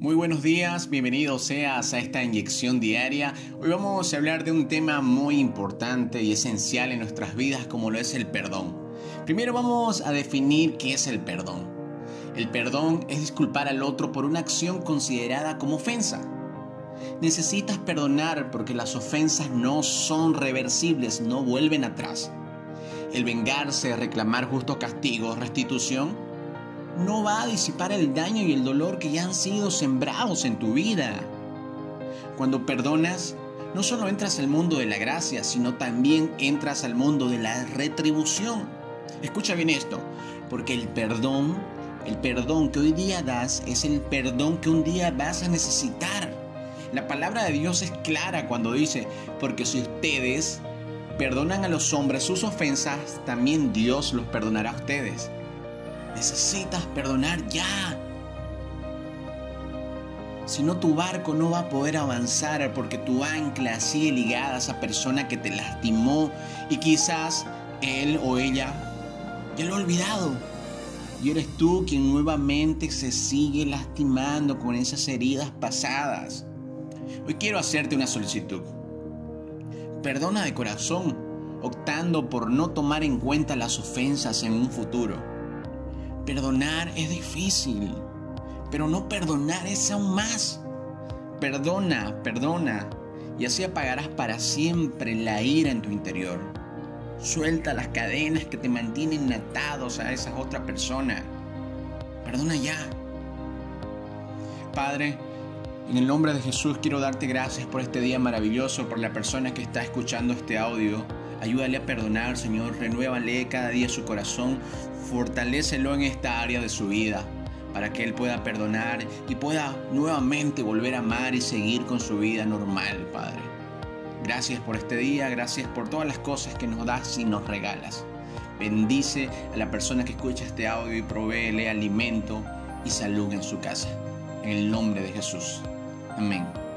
Muy buenos días, bienvenidos seas a esta inyección diaria. Hoy vamos a hablar de un tema muy importante y esencial en nuestras vidas como lo es el perdón. Primero vamos a definir qué es el perdón. El perdón es disculpar al otro por una acción considerada como ofensa. Necesitas perdonar porque las ofensas no son reversibles, no vuelven atrás. El vengarse, reclamar justo castigo, restitución, no va a disipar el daño y el dolor que ya han sido sembrados en tu vida. Cuando perdonas, no solo entras al mundo de la gracia, sino también entras al mundo de la retribución. Escucha bien esto, porque el perdón, el perdón que hoy día das es el perdón que un día vas a necesitar. La palabra de Dios es clara cuando dice, porque si ustedes perdonan a los hombres sus ofensas, también Dios los perdonará a ustedes. Necesitas perdonar ya. Si no, tu barco no va a poder avanzar porque tu ancla sigue ligada a esa persona que te lastimó y quizás él o ella ya lo ha olvidado. Y eres tú quien nuevamente se sigue lastimando con esas heridas pasadas. Hoy quiero hacerte una solicitud. Perdona de corazón, optando por no tomar en cuenta las ofensas en un futuro. Perdonar es difícil, pero no perdonar es aún más. Perdona, perdona, y así apagarás para siempre la ira en tu interior. Suelta las cadenas que te mantienen atados a esa otra persona. Perdona ya. Padre, en el nombre de Jesús quiero darte gracias por este día maravilloso, por la persona que está escuchando este audio. Ayúdale a perdonar, Señor. Renuévale cada día su corazón. Fortalécelo en esta área de su vida para que Él pueda perdonar y pueda nuevamente volver a amar y seguir con su vida normal, Padre. Gracias por este día, gracias por todas las cosas que nos das y nos regalas. Bendice a la persona que escucha este audio y provéele alimento y salud en su casa. En el nombre de Jesús. Amén.